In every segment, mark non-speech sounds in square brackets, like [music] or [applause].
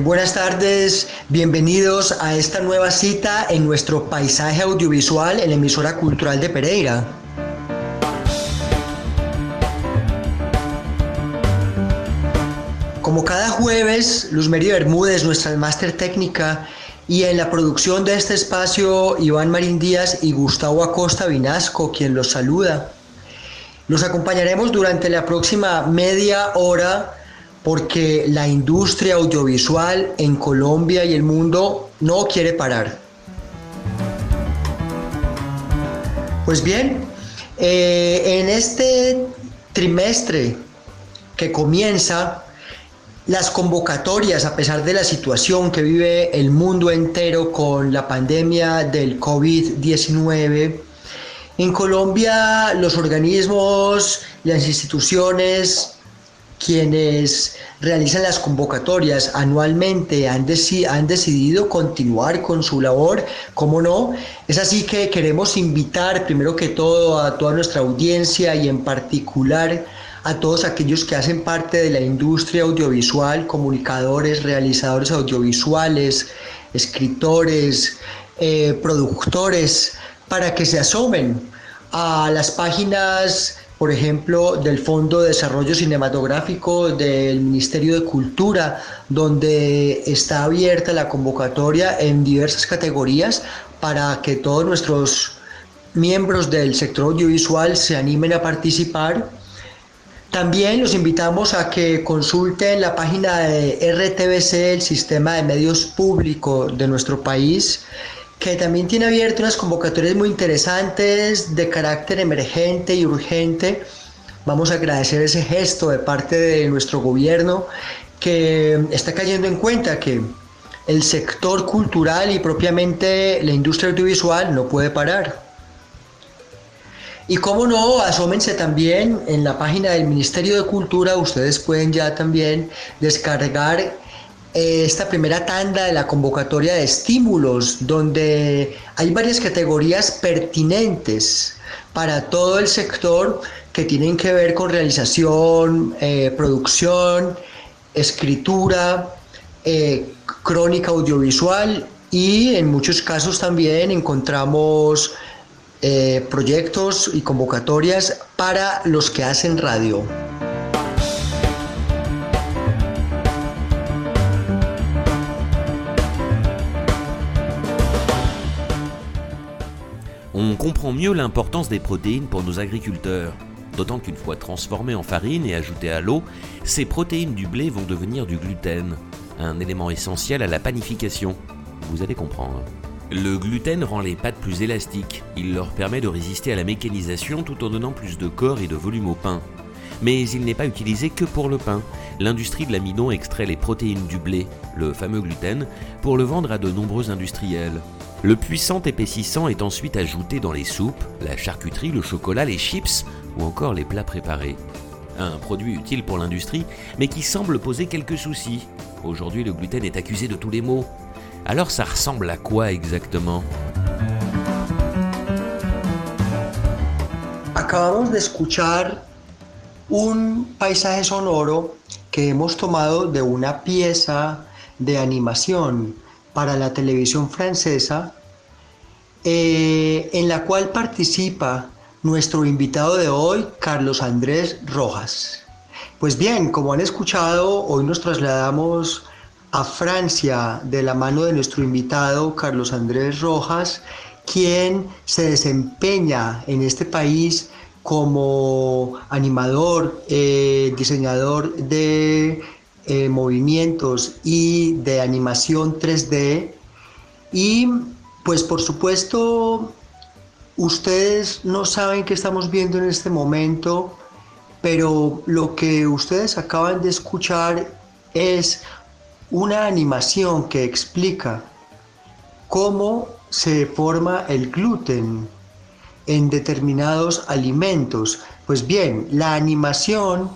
Buenas tardes, bienvenidos a esta nueva cita en nuestro paisaje audiovisual en la emisora cultural de Pereira. Como cada jueves, Luz Meri Bermúdez, nuestra máster técnica, y en la producción de este espacio, Iván Marín Díaz y Gustavo Acosta Vinasco, quien los saluda. Los acompañaremos durante la próxima media hora porque la industria audiovisual en Colombia y el mundo no quiere parar. Pues bien, eh, en este trimestre que comienza, las convocatorias, a pesar de la situación que vive el mundo entero con la pandemia del COVID-19, en Colombia los organismos, las instituciones, quienes realizan las convocatorias anualmente han, han, decidido continuar con su labor, ¿cómo no? Es así que queremos invitar primero que todo a toda nuestra audiencia y en particular a todos aquellos que hacen parte de la industria audiovisual, comunicadores, realizadores audiovisuales, escritores, eh, productores, para que se asomen a las páginas por ejemplo, del Fondo de Desarrollo Cinematográfico del Ministerio de Cultura, donde está abierta la convocatoria en diversas categorías para que todos nuestros miembros del sector audiovisual se animen a participar. También los invitamos a que consulten la página de RTBC, el Sistema de Medios Públicos de nuestro país, que también tiene abierto unas convocatorias muy interesantes de carácter emergente y urgente. Vamos a agradecer ese gesto de parte de nuestro gobierno que está cayendo en cuenta que el sector cultural y propiamente la industria audiovisual no puede parar. Y cómo no, asómense también en la página del Ministerio de Cultura, ustedes pueden ya también descargar esta primera tanda de la convocatoria de estímulos, donde hay varias categorías pertinentes para todo el sector que tienen que ver con realización, eh, producción, escritura, eh, crónica audiovisual y en muchos casos también encontramos proyectos y convocatorias para los que hacen radio. On comprend mieux l'importance des protéines pour nos agriculteurs. D'autant qu'une fois transformées en farine et ajoutées à l'eau, ces protéines du blé vont devenir du gluten, un élément essentiel à la panification. Vous allez comprendre. Le gluten rend les pâtes plus élastiques, il leur permet de résister à la mécanisation tout en donnant plus de corps et de volume au pain. Mais il n'est pas utilisé que pour le pain. L'industrie de l'amidon extrait les protéines du blé, le fameux gluten, pour le vendre à de nombreux industriels. Le puissant épaississant est ensuite ajouté dans les soupes, la charcuterie, le chocolat, les chips ou encore les plats préparés. Un produit utile pour l'industrie, mais qui semble poser quelques soucis. Aujourd'hui, le gluten est accusé de tous les maux. Alors ça ressemble à quoi exactement? Acabamos de escuchar un paisaje sonoro que hemos tomado de una pieza de animación para la televisión francesa, eh, en la cual participa nuestro invitado de hoy, Carlos Andrés Rojas. Pues bien, como han escuchado, hoy nos trasladamos a Francia de la mano de nuestro invitado, Carlos Andrés Rojas, quien se desempeña en este país como animador, eh, diseñador de eh, movimientos y de animación 3D y pues por supuesto ustedes no saben qué estamos viendo en este momento, pero lo que ustedes acaban de escuchar es una animación que explica cómo se forma el gluten en determinados alimentos. Pues bien, la animación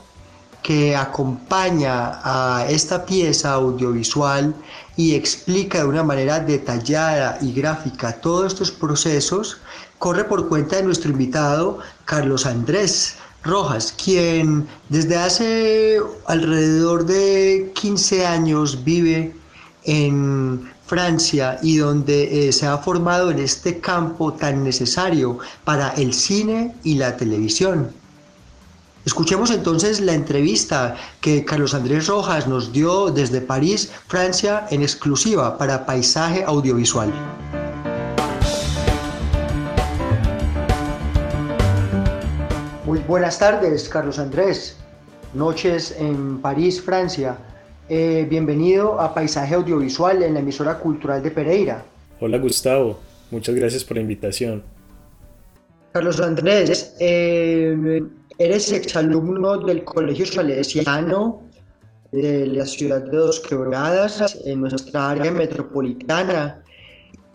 que acompaña a esta pieza audiovisual y explica de una manera detallada y gráfica todos estos procesos, corre por cuenta de nuestro invitado Carlos Andrés Rojas, quien desde hace alrededor de 15 años vive en Francia y donde eh, se ha formado en este campo tan necesario para el cine y la televisión. Escuchemos entonces la entrevista que Carlos Andrés Rojas nos dio desde París, Francia, en exclusiva para Paisaje Audiovisual. Muy buenas tardes, Carlos Andrés. Noches en París, Francia. Eh, bienvenido a Paisaje Audiovisual en la emisora cultural de Pereira. Hola Gustavo, muchas gracias por la invitación. Carlos Andrés, eh, eres exalumno del Colegio Salesiano de la ciudad de Dos Quebradas, en nuestra área metropolitana,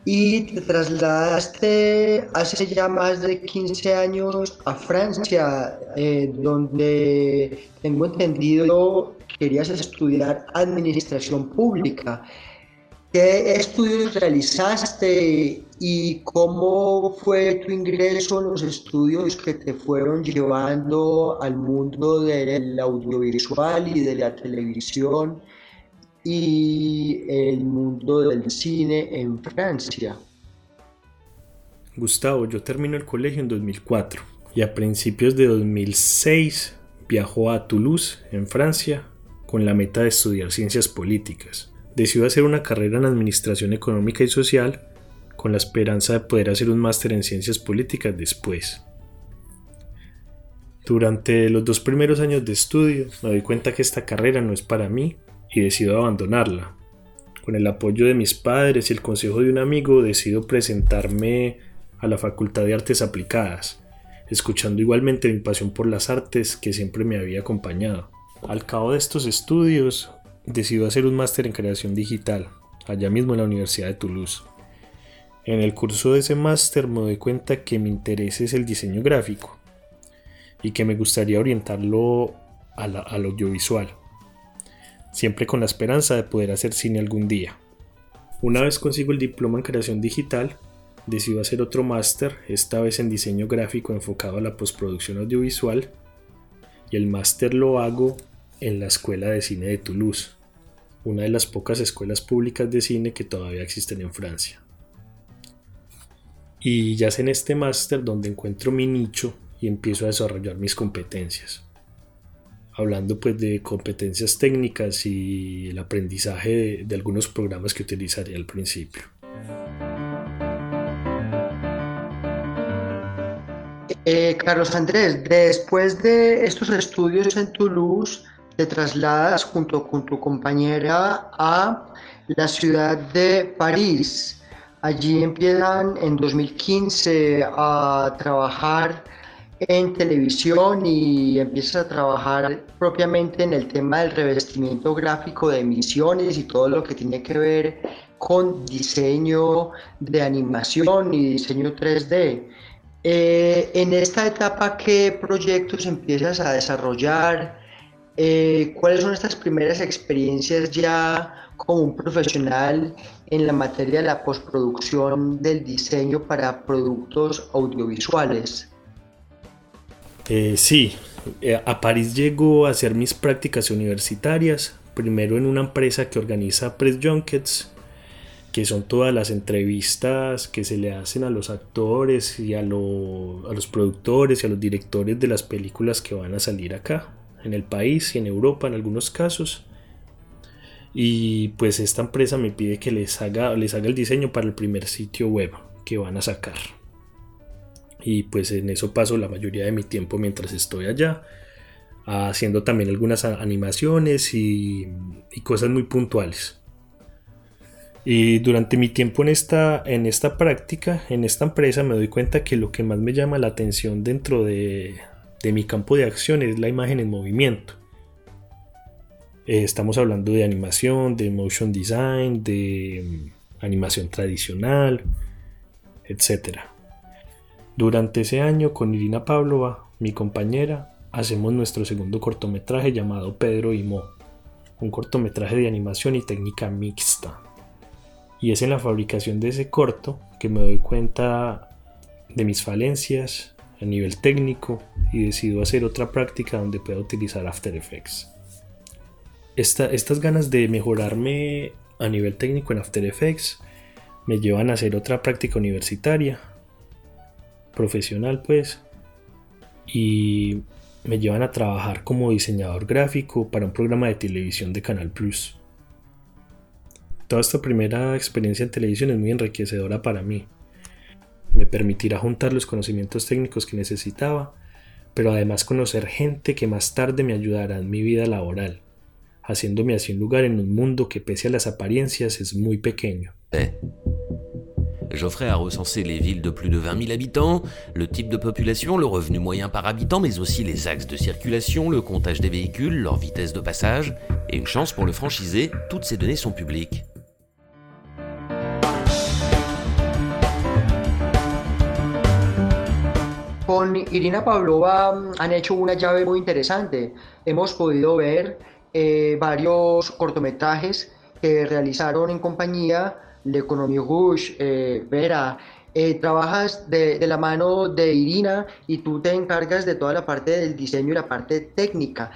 y te trasladaste hace ya más de 15 años a Francia, eh, donde tengo entendido querías estudiar administración pública. ¿Qué estudios realizaste y cómo fue tu ingreso en los estudios que te fueron llevando al mundo del audiovisual y de la televisión y el mundo del cine en Francia? Gustavo, yo termino el colegio en 2004 y a principios de 2006 viajó a Toulouse, en Francia, con la meta de estudiar ciencias políticas. Decidió hacer una carrera en Administración Económica y Social con la esperanza de poder hacer un máster en ciencias políticas después. Durante los dos primeros años de estudio me doy cuenta que esta carrera no es para mí y decido abandonarla. Con el apoyo de mis padres y el consejo de un amigo decido presentarme a la Facultad de Artes Aplicadas, escuchando igualmente mi pasión por las artes que siempre me había acompañado. Al cabo de estos estudios, decidió hacer un máster en creación digital, allá mismo en la Universidad de Toulouse. En el curso de ese máster me doy cuenta que mi interés es el diseño gráfico y que me gustaría orientarlo al audiovisual, siempre con la esperanza de poder hacer cine algún día. Una vez consigo el diploma en creación digital, decido hacer otro máster, esta vez en diseño gráfico enfocado a la postproducción audiovisual, y el máster lo hago en la Escuela de Cine de Toulouse, una de las pocas escuelas públicas de cine que todavía existen en Francia. Y ya es en este máster donde encuentro mi nicho y empiezo a desarrollar mis competencias. Hablando pues de competencias técnicas y el aprendizaje de, algunos programas que utilizaría al principio. Eh, Carlos Andrés, después de estos estudios en Toulouse, te trasladas junto con tu compañera a la ciudad de París. Allí empiezan en 2015 a trabajar en televisión y empiezas a trabajar propiamente en el tema del revestimiento gráfico de emisiones y todo lo que tiene que ver con diseño de animación y diseño 3D. Eh, en esta etapa, ¿qué proyectos empiezas a desarrollar? Eh, ¿Cuáles son estas primeras experiencias ya como un profesional en la materia de la postproducción del diseño para productos audiovisuales? Eh, sí, eh, a París llego a hacer mis prácticas universitarias, primero en una empresa que organiza press junkets, que son todas las entrevistas que se le hacen a los actores y a, a los productores y a los directores de las películas que van a salir acá en el país y en Europa en algunos casos. Y pues esta empresa me pide que les haga, les haga el diseño para el primer sitio web que van a sacar. Y pues en eso paso la mayoría de mi tiempo mientras estoy allá, haciendo también algunas animaciones y, cosas muy puntuales. Y durante mi tiempo en esta, en esta práctica, en esta empresa, me doy cuenta que lo que más me llama la atención dentro de, de mi campo de acción es la imagen en movimiento. Eh, estamos hablando de animación, de motion design, de mm, animación tradicional, etc. Durante ese año, con Irina Pavlova, mi compañera, hacemos nuestro segundo cortometraje llamado Pedro y Mo, un cortometraje de animación y técnica mixta. Y es en la fabricación de ese corto que me doy cuenta de mis falencias a nivel técnico y decido hacer otra práctica donde pueda utilizar After Effects. estas ganas de mejorarme a nivel técnico en After Effects me llevan a hacer otra práctica universitaria, profesional pues, y me llevan a trabajar como diseñador gráfico para un programa de televisión de Canal Plus. Toda esta primera experiencia en televisión es muy enriquecedora para mí. Me permitirá juntar los conocimientos técnicos que necesitaba, pero además conocer gente que más tarde me ayudará en mi vida laboral, haciéndome así un lugar en un mundo que pese a las apariencias es muy pequeño. Eh. Geoffrey a les villes de plus de 20 000 habitants, le type de population, le revenu moyen par habitant, mais aussi les axes de circulation, le comptage des véhicules, leur vitesse de passage. Et une chance pour le franchisé, toutes ces données sont publiques. Con Irina Pavlova mm, han hecho una llave muy interesante. Hemos podido ver eh, varios cortometrajes que realizaron en compañía de Economie Rouge, eh, Vera. Eh, trabajas de, de, la mano de Irina y tú te encargas de toda la parte del diseño y la parte técnica.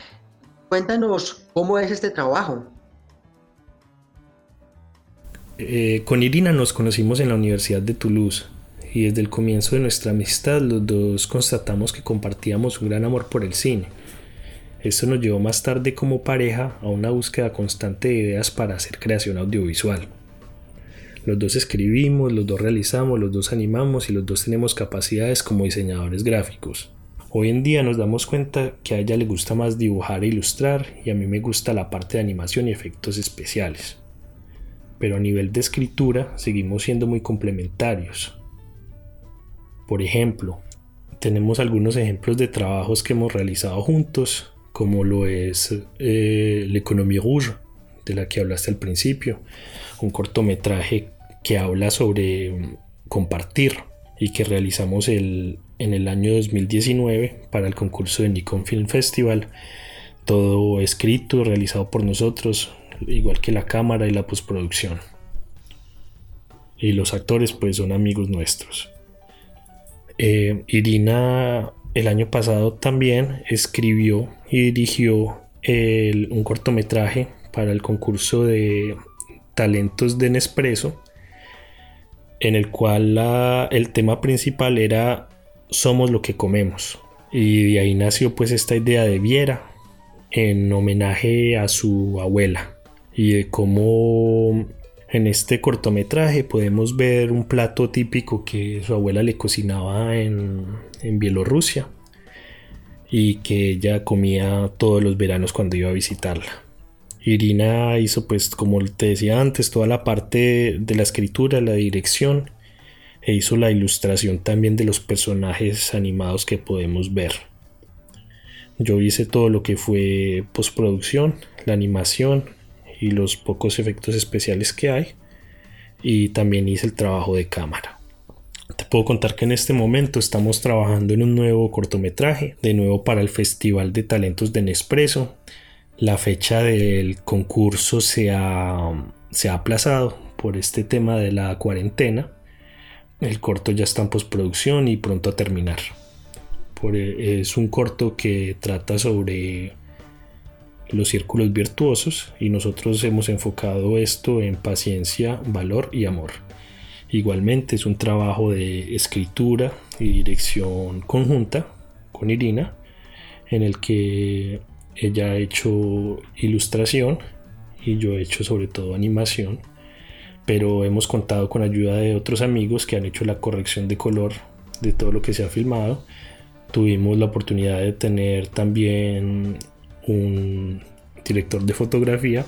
Cuéntanos cómo es este trabajo. con Irina nos conocimos en la Universidad de Toulouse y desde el comienzo de nuestra amistad los dos constatamos que compartíamos un gran amor por el cine. Esto nos llevó más tarde como pareja a una búsqueda constante de ideas para hacer creación audiovisual. Los dos escribimos, los dos realizamos, los dos animamos y los dos tenemos capacidades como diseñadores gráficos. Hoy en día nos damos cuenta que a ella le gusta más dibujar e ilustrar y a mí me gusta la parte de animación y efectos especiales. Pero a nivel de escritura seguimos siendo muy complementarios. Por ejemplo, tenemos algunos ejemplos de trabajos que hemos realizado juntos, como lo es eh, L'Economie Rouge, de la que hablaste al principio, un cortometraje que habla sobre mm, compartir y que realizamos el, en el año 2019 para el concurso de Nikon Film Festival. Todo escrito, realizado por nosotros, igual que la cámara y la postproducción. Y los actores pues son amigos nuestros. Eh, Irina el año pasado también escribió y dirigió un cortometraje para el concurso de talentos de Nespresso, en el cual el tema principal era somos lo que comemos. Y de ahí nació pues esta idea de Viera en homenaje a su abuela y de cómo en este cortometraje podemos ver un plato típico que su abuela le cocinaba en, Bielorrusia y que ella comía todos los veranos cuando iba a visitarla. Irina hizo pues como te decía antes toda la parte de la escritura, la dirección e hizo la ilustración también de los personajes animados que podemos ver. Yo hice todo lo que fue postproducción, la animación, y los pocos efectos especiales que hay. Y también hice el trabajo de cámara. Te puedo contar que en este momento estamos trabajando en un nuevo cortometraje, de nuevo para el Festival de Talentos de Nespresso. La fecha del concurso se ha, se ha aplazado por este tema de la cuarentena. El corto ya está en postproducción y pronto a terminar. es un corto que trata sobre los círculos virtuosos y nosotros hemos enfocado esto en paciencia, valor y amor. Igualmente es un trabajo de escritura y dirección conjunta con Irina en el que ella ha hecho ilustración y yo he hecho sobre todo animación, pero hemos contado con ayuda de otros amigos que han hecho la corrección de color de todo lo que se ha filmado. Tuvimos la oportunidad de tener también un director de fotografía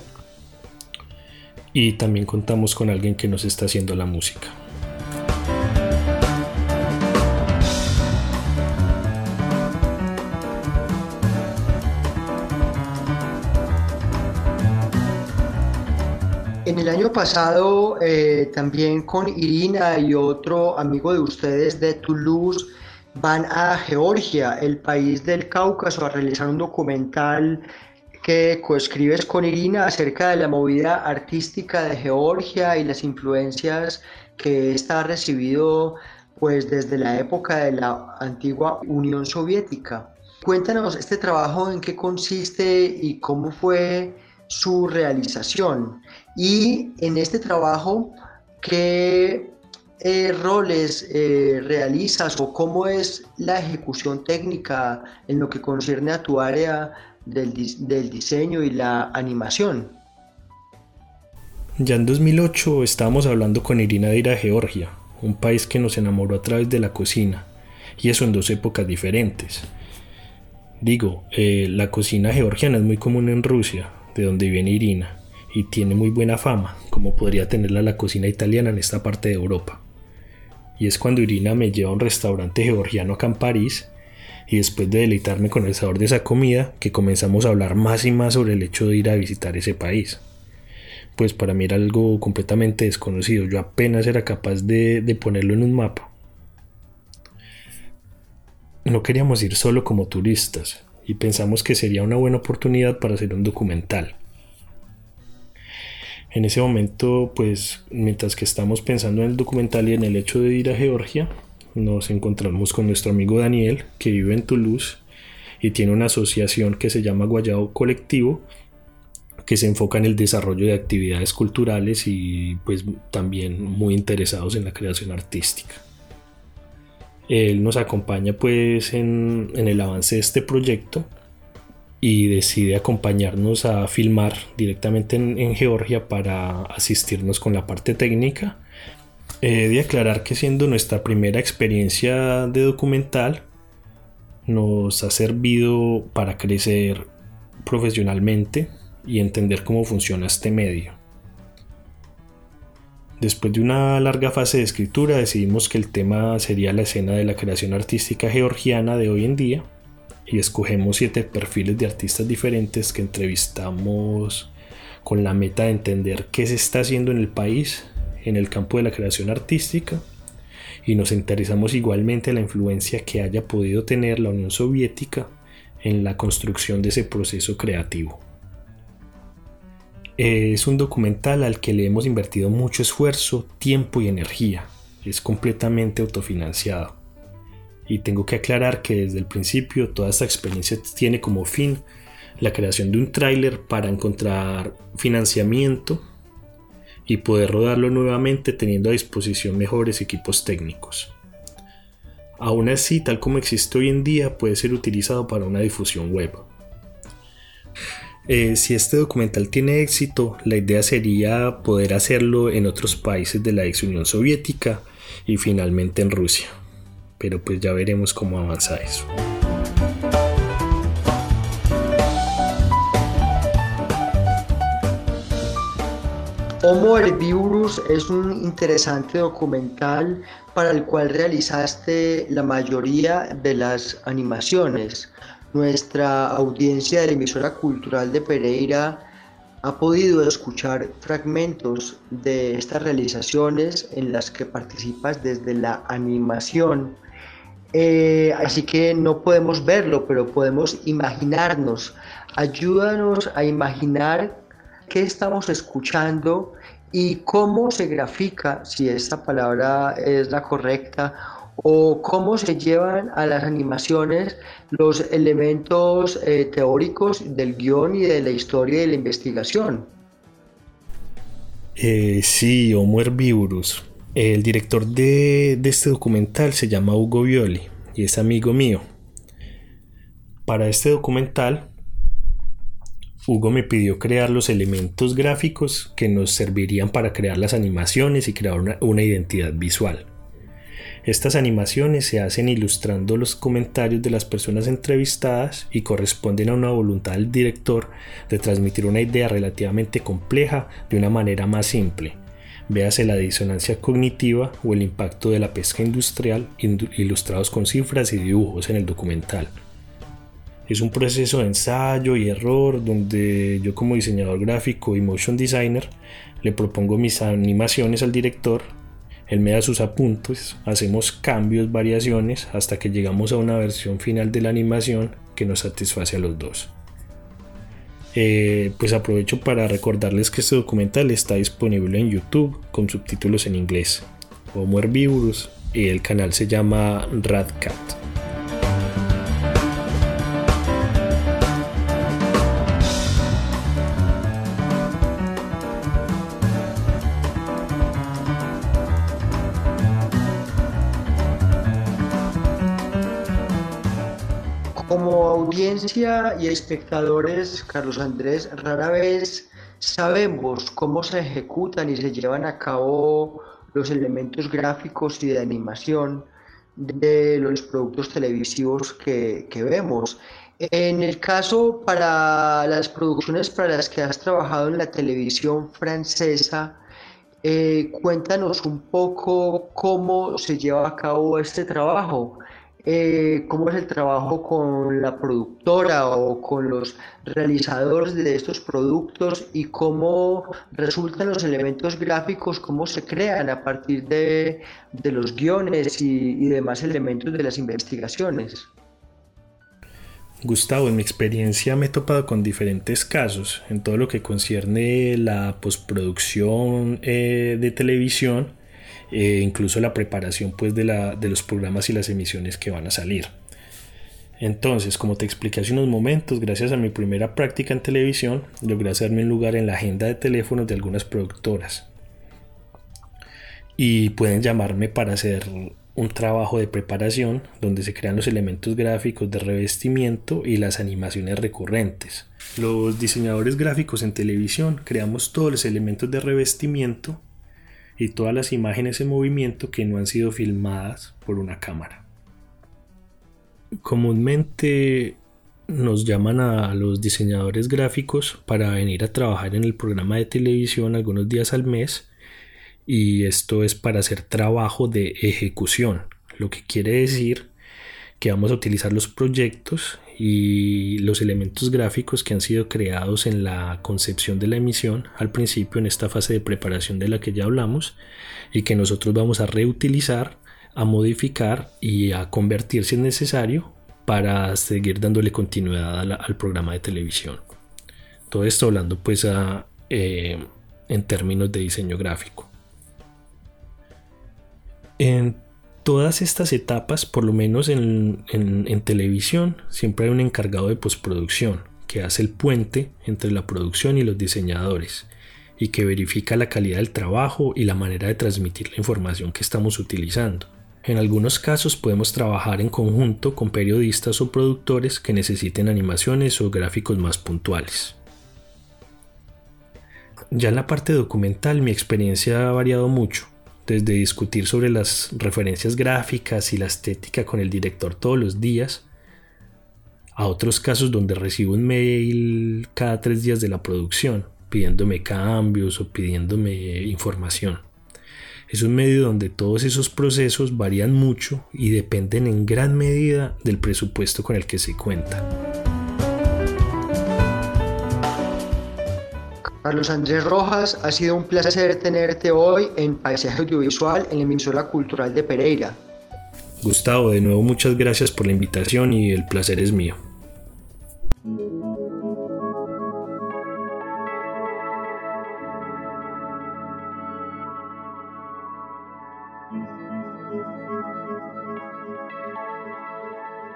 y también contamos con alguien que nos está haciendo la música. En el año pasado, eh, también con Irina y otro amigo de ustedes de Toulouse, van a Georgia, el país del Cáucaso, a realizar un documental que coescribes con Irina acerca de la movida artística de Georgia y las influencias que ha recibido pues desde la época de la antigua Unión Soviética. Cuéntanos este trabajo en qué consiste y cómo fue su realización. Y en este trabajo, ¿qué eh, roles realizas o cómo es la ejecución técnica en lo que concierne a tu área del, del diseño y la animación? Ya en 2008 estábamos hablando con Irina de ir a Georgia, un país que nos enamoró a través de la cocina, y eso en dos épocas diferentes. Digo, eh, la cocina georgiana es muy común en Rusia, de donde viene Irina, y tiene muy buena fama, como podría tenerla la cocina italiana en esta parte de Europa. Y es cuando Irina me lleva a un restaurante georgiano acá en París, y después de deleitarme con el sabor de esa comida, que comenzamos a hablar más y más sobre el hecho de ir a visitar ese país. Pues para mí era algo completamente desconocido, yo apenas era capaz de, de ponerlo en un mapa. No queríamos ir solo como turistas, y pensamos que sería una buena oportunidad para hacer un documental. En ese momento, pues mientras que estamos pensando en el documental y en el hecho de ir a Georgia, nos encontramos con nuestro amigo Daniel, que vive en Toulouse y tiene una asociación que se llama Guayao Colectivo, que se enfoca en el desarrollo de actividades culturales y pues también muy interesados en la creación artística. Él nos acompaña pues en, el avance de este proyecto y decide acompañarnos a filmar directamente en, Georgia para asistirnos con la parte técnica. He de aclarar que siendo nuestra primera experiencia de documental, nos ha servido para crecer profesionalmente y entender cómo funciona este medio. Después de una larga fase de escritura decidimos que el tema sería la escena de la creación artística georgiana de hoy en día y escogemos siete perfiles de artistas diferentes que entrevistamos con la meta de entender qué se está haciendo en el país en el campo de la creación artística y nos interesamos igualmente en la influencia que haya podido tener la Unión Soviética en la construcción de ese proceso creativo. Es un documental al que le hemos invertido mucho esfuerzo, tiempo y energía. Es completamente autofinanciado. Y tengo que aclarar que desde el principio toda esta experiencia tiene como fin la creación de un tráiler para encontrar financiamiento y poder rodarlo nuevamente teniendo a disposición mejores equipos técnicos. Aún así, tal como existe hoy en día, puede ser utilizado para una difusión web. Eh, si este documental tiene éxito, la idea sería poder hacerlo en otros países de la ex Unión Soviética y finalmente en Rusia. Pero pues ya veremos cómo avanza eso. Homo Herbivorus es un interesante documental para el cual realizaste la mayoría de las animaciones. Nuestra audiencia de la emisora cultural de Pereira ha podido escuchar fragmentos de estas realizaciones en las que participas desde la animación. Eh, así que no podemos verlo, pero podemos imaginarnos. Ayúdanos a imaginar qué estamos escuchando y cómo se grafica, si esta palabra es la correcta, o cómo se llevan a las animaciones los elementos eh, teóricos del guion y de la historia y de la investigación. Eh, sí, Homo. El director de, este documental se llama Hugo Violi y es amigo mío. Para este documental, Hugo me pidió crear los elementos gráficos que nos servirían para crear las animaciones y crear una identidad visual. Estas animaciones se hacen ilustrando los comentarios de las personas entrevistadas y corresponden a una voluntad del director de transmitir una idea relativamente compleja de una manera más simple. Véase la disonancia cognitiva o el impacto de la pesca industrial ilustrados con cifras y dibujos en el documental. Es un proceso de ensayo y error donde yo como diseñador gráfico y motion designer le propongo mis animaciones al director él me da sus apuntes, hacemos cambios, variaciones, hasta que llegamos a una versión final de la animación que nos satisface a los dos. Eh, pues aprovecho para recordarles que este documental está disponible en YouTube con subtítulos en inglés, Homo Herbivorus, y el canal se llama Radcat. Audiencia y espectadores, Carlos Andrés, rara vez sabemos cómo se ejecutan y se llevan a cabo los elementos gráficos y de animación de los productos televisivos que, vemos. En el caso para las producciones para las que has trabajado en la televisión francesa, eh, cuéntanos un poco cómo se lleva a cabo este trabajo. Eh, cómo es el trabajo con la productora o con los realizadores de estos productos y cómo resultan los elementos gráficos, cómo se crean a partir de, los guiones y, demás elementos de las investigaciones. Gustavo, en mi experiencia me he topado con diferentes casos en todo lo que concierne la postproducción eh, de televisión eh, incluso la preparación pues, de, la, de los programas y las emisiones que van a salir. Entonces, como te expliqué hace unos momentos, gracias a mi primera práctica en televisión, logré hacerme un lugar en la agenda de teléfonos de algunas productoras. Y pueden llamarme para hacer un trabajo de preparación donde se crean los elementos gráficos de revestimiento y las animaciones recurrentes. Los diseñadores gráficos en televisión creamos todos los elementos de revestimiento y todas las imágenes en movimiento que no han sido filmadas por una cámara. Comúnmente nos llaman a los diseñadores gráficos para venir a trabajar en el programa de televisión algunos días al mes y esto es para hacer trabajo de ejecución, lo que quiere decir que vamos a utilizar los proyectos y los elementos gráficos que han sido creados en la concepción de la emisión al principio en esta fase de preparación de la que ya hablamos y que nosotros vamos a reutilizar, a modificar y a convertir si es necesario para seguir dándole continuidad al programa de televisión. Todo esto hablando pues eh, en términos de diseño gráfico. En todas estas etapas, por lo menos en, televisión, siempre hay un encargado de postproducción que hace el puente entre la producción y los diseñadores y que verifica la calidad del trabajo y la manera de transmitir la información que estamos utilizando. En algunos casos podemos trabajar en conjunto con periodistas o productores que necesiten animaciones o gráficos más puntuales. Ya en la parte documental mi experiencia ha variado mucho desde discutir sobre las referencias gráficas y la estética con el director todos los días, a otros casos donde recibo un mail cada tres días de la producción, pidiéndome cambios o pidiéndome información. Es un medio donde todos esos procesos varían mucho y dependen en gran medida del presupuesto con el que se cuenta. Carlos Andrés Rojas, ha sido un placer tenerte hoy en Paisaje Audiovisual en la emisora cultural de Pereira. Gustavo, de nuevo muchas gracias por la invitación y el placer es mío.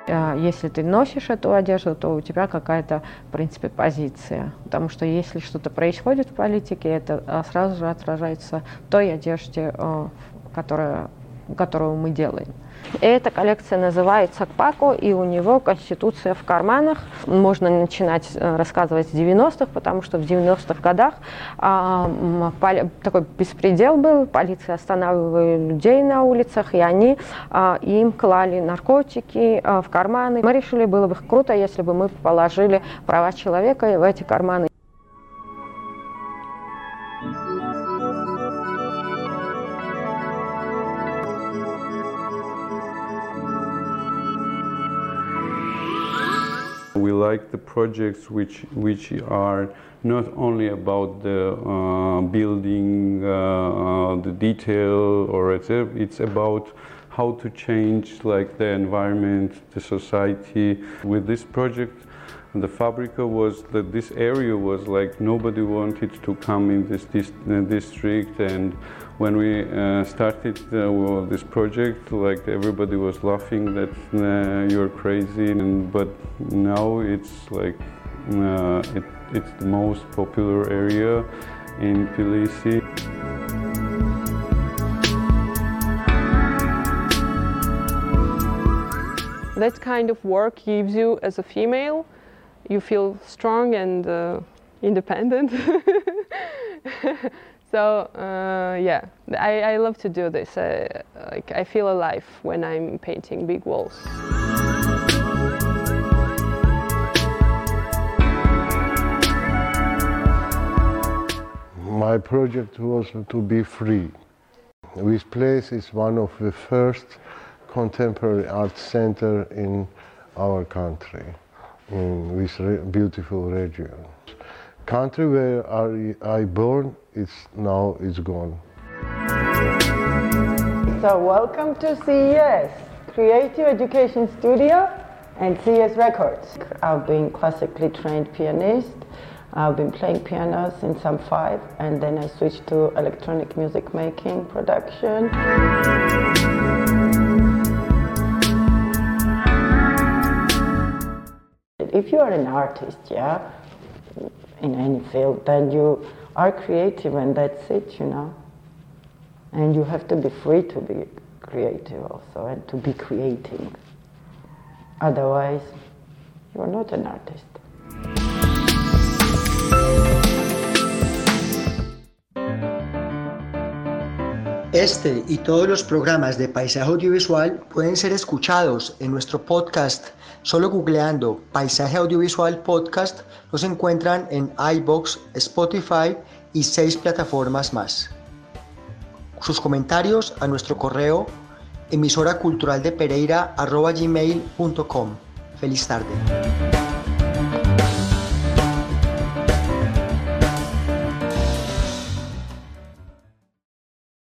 Если ты носишь эту одежду, то у тебя какая-то, в принципе, позиция. Потому что если что-то происходит в политике, это а, сразу же отражается в той одежде, которая которую мы делаем. Эта коллекция называется «Кпако», и у него «Конституция в карманах». Можно начинать э, рассказывать с 90-х, потому что в 90-х годах а, такой беспредел был, полиция останавливала людей на улицах, и они а, им клали наркотики а, в карманы. Мы решили, было бы круто, если бы мы положили права человека в эти карманы. Like the projects which, which are not only about the uh, building, uh, uh, the detail, or it's, it's about how to change like the environment, the society. With this project, the Fabrica was that this area was like nobody wanted to come in this, this uh, district and when we uh, started uh, this project, like everybody was laughing that you're crazy, and, but now it's like uh, it, it's the most popular area in Tbilisi. That kind of work gives you, as a female, you feel strong and uh, independent. [laughs] So uh, yeah, I, I love to do this. I, like I feel alive when I'm painting big walls. My project was to be free. This place is one of the first contemporary art center in our country, in this beautiful region country where I, born is now is gone. So welcome to CES, Creative Education Studio and CES Records. I've been classically trained pianist. I've been playing piano since I'm five, and then I switched to electronic music making, production. If you are an artist, yeah, in any field, then you are creative and that's it, you know. And you have to be free to be creative also and to be creating. Otherwise, you're not an artist. Este y todos los programas de Paisaje Audiovisual pueden ser escuchados en nuestro podcast. Solo googleando Paisaje Audiovisual Podcast los encuentran en iBox, Spotify y seis plataformas más. Sus comentarios a nuestro correo emisora cultural de Pereira Feliz tarde.